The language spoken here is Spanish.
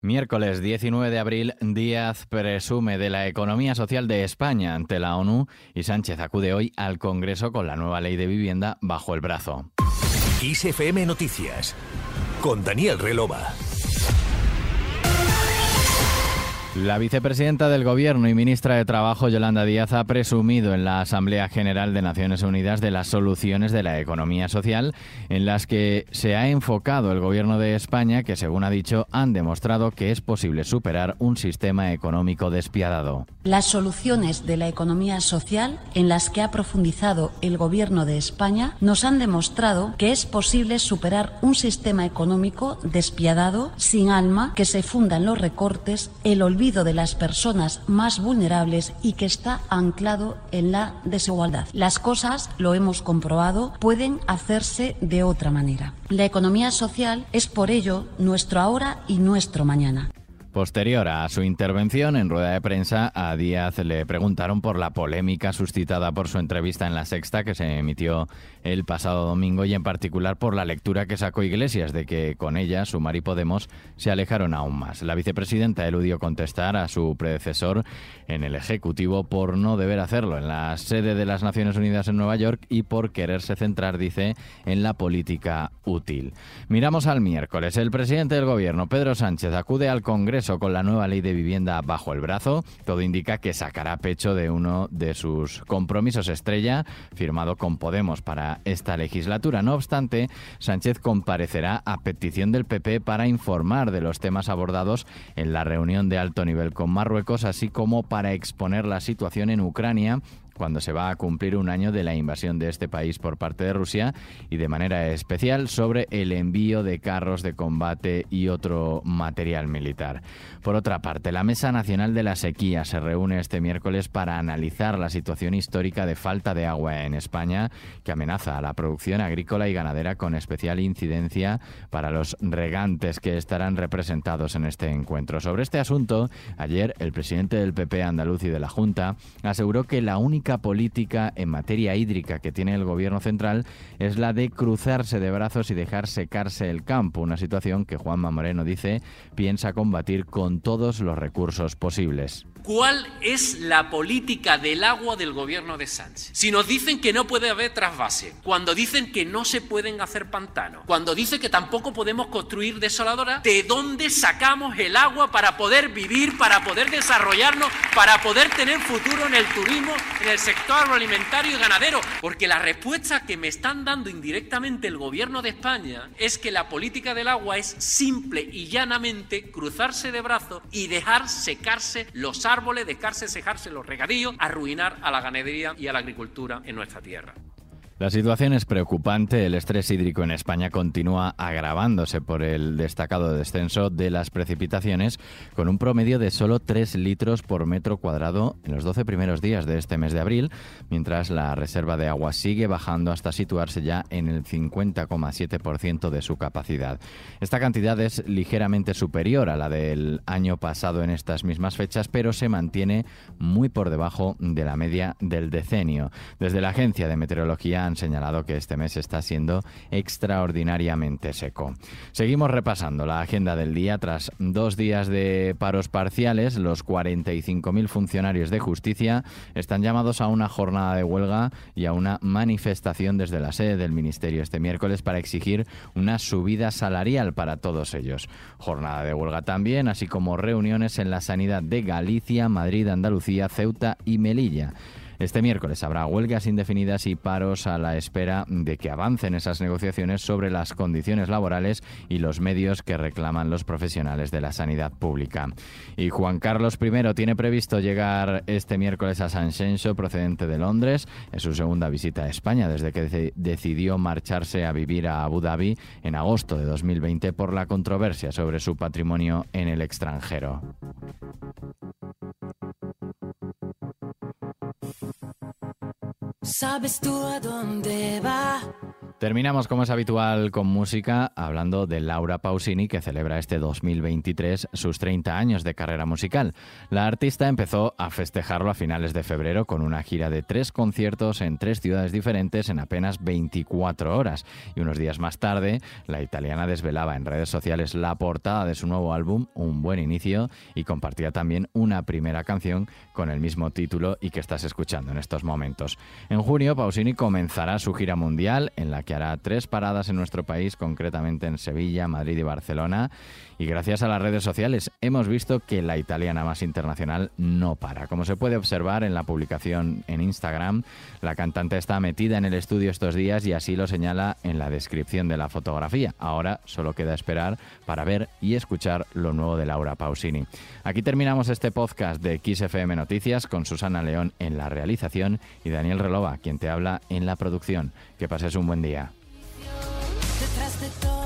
Miércoles 19 de abril, Díaz presume de la economía social de España ante la ONU y Sánchez acude hoy al Congreso con la nueva ley de vivienda bajo el brazo. ISFM Noticias con Daniel Relova. La vicepresidenta del Gobierno y ministra de Trabajo, Yolanda Díaz, ha presumido en la Asamblea General de Naciones Unidas de las soluciones de la economía social en las que se ha enfocado el Gobierno de España, que según ha dicho, han demostrado que es posible superar un sistema económico despiadado. Las soluciones de la economía social en las que ha profundizado el Gobierno de España nos han demostrado que es posible superar un sistema económico despiadado, sin alma, que se funda en los recortes, el olvido de las personas más vulnerables y que está anclado en la desigualdad. Las cosas, lo hemos comprobado, pueden hacerse de otra manera. La economía social es por ello nuestro ahora y nuestro mañana. Posterior a su intervención en rueda de prensa, a Díaz le preguntaron por la polémica suscitada por su entrevista en La Sexta que se emitió el pasado domingo y en particular por la lectura que sacó Iglesias de que con ella Sumar y Podemos se alejaron aún más. La vicepresidenta eludió contestar a su predecesor en el Ejecutivo por no deber hacerlo en la sede de las Naciones Unidas en Nueva York y por quererse centrar, dice, en la política útil. Miramos al miércoles. El presidente del Gobierno, Pedro Sánchez, acude al Congreso con la nueva ley de vivienda bajo el brazo. Todo indica que sacará pecho de uno de sus compromisos estrella, firmado con Podemos para esta legislatura. No obstante, Sánchez comparecerá a petición del PP para informar de los temas abordados en la reunión de alto nivel con Marruecos, así como para exponer la situación en Ucrania cuando se va a cumplir un año de la invasión de este país por parte de Rusia y de manera especial sobre el envío de carros de combate y otro material militar. Por otra parte, la Mesa Nacional de la Sequía se reúne este miércoles para analizar la situación histórica de falta de agua en España que amenaza a la producción agrícola y ganadera con especial incidencia para los regantes que estarán representados en este encuentro. Sobre este asunto, ayer el presidente del PP andaluz y de la Junta aseguró que la única política en materia hídrica que tiene el gobierno central es la de cruzarse de brazos y dejar secarse el campo, una situación que Juanma Moreno dice piensa combatir con todos los recursos posibles. ¿Cuál es la política del agua del gobierno de Sánchez? Si nos dicen que no puede haber trasvase, cuando dicen que no se pueden hacer pantanos, cuando dicen que tampoco podemos construir desoladoras, ¿de dónde sacamos el agua para poder vivir, para poder desarrollarnos, para poder tener futuro en el turismo, en el sector agroalimentario y ganadero? Porque la respuesta que me están dando indirectamente el gobierno de España es que la política del agua es simple y llanamente cruzarse de brazos y dejar secarse los árboles árboles, dejarse, cejarse los regadíos, arruinar a la ganadería y a la agricultura en nuestra tierra. La situación es preocupante. El estrés hídrico en España continúa agravándose por el destacado descenso de las precipitaciones, con un promedio de solo 3 litros por metro cuadrado en los 12 primeros días de este mes de abril, mientras la reserva de agua sigue bajando hasta situarse ya en el 50,7% de su capacidad. Esta cantidad es ligeramente superior a la del año pasado en estas mismas fechas, pero se mantiene muy por debajo de la media del decenio. Desde la Agencia de Meteorología han señalado que este mes está siendo extraordinariamente seco. Seguimos repasando la agenda del día. Tras dos días de paros parciales, los 45.000 funcionarios de justicia están llamados a una jornada de huelga y a una manifestación desde la sede del Ministerio este miércoles para exigir una subida salarial para todos ellos. Jornada de huelga también, así como reuniones en la sanidad de Galicia, Madrid, Andalucía, Ceuta y Melilla. Este miércoles habrá huelgas indefinidas y paros a la espera de que avancen esas negociaciones sobre las condiciones laborales y los medios que reclaman los profesionales de la sanidad pública. Y Juan Carlos I tiene previsto llegar este miércoles a San Xenxo procedente de Londres. Es su segunda visita a España desde que decidió marcharse a vivir a Abu Dhabi en agosto de 2020 por la controversia sobre su patrimonio en el extranjero. ¿Sabes tú a dónde va? Terminamos, como es habitual, con música, hablando de Laura Pausini, que celebra este 2023 sus 30 años de carrera musical. La artista empezó a festejarlo a finales de febrero con una gira de tres conciertos en tres ciudades diferentes en apenas 24 horas. Y unos días más tarde, la italiana desvelaba en redes sociales la portada de su nuevo álbum, Un buen inicio, y compartía también una primera canción con el mismo título y que estás escuchando en estos momentos. En junio, Pausini comenzará su gira mundial en la que hará tres paradas en nuestro país, concretamente en Sevilla, Madrid y Barcelona. Y gracias a las redes sociales hemos visto que la italiana más internacional no para. Como se puede observar en la publicación en Instagram, la cantante está metida en el estudio estos días y así lo señala en la descripción de la fotografía. Ahora solo queda esperar para ver y escuchar lo nuevo de Laura Pausini. Aquí terminamos este podcast de XFM Noticias con Susana León en la realización y Daniel Relova, quien te habla en la producción. Que pases un buen día. Detrás de todo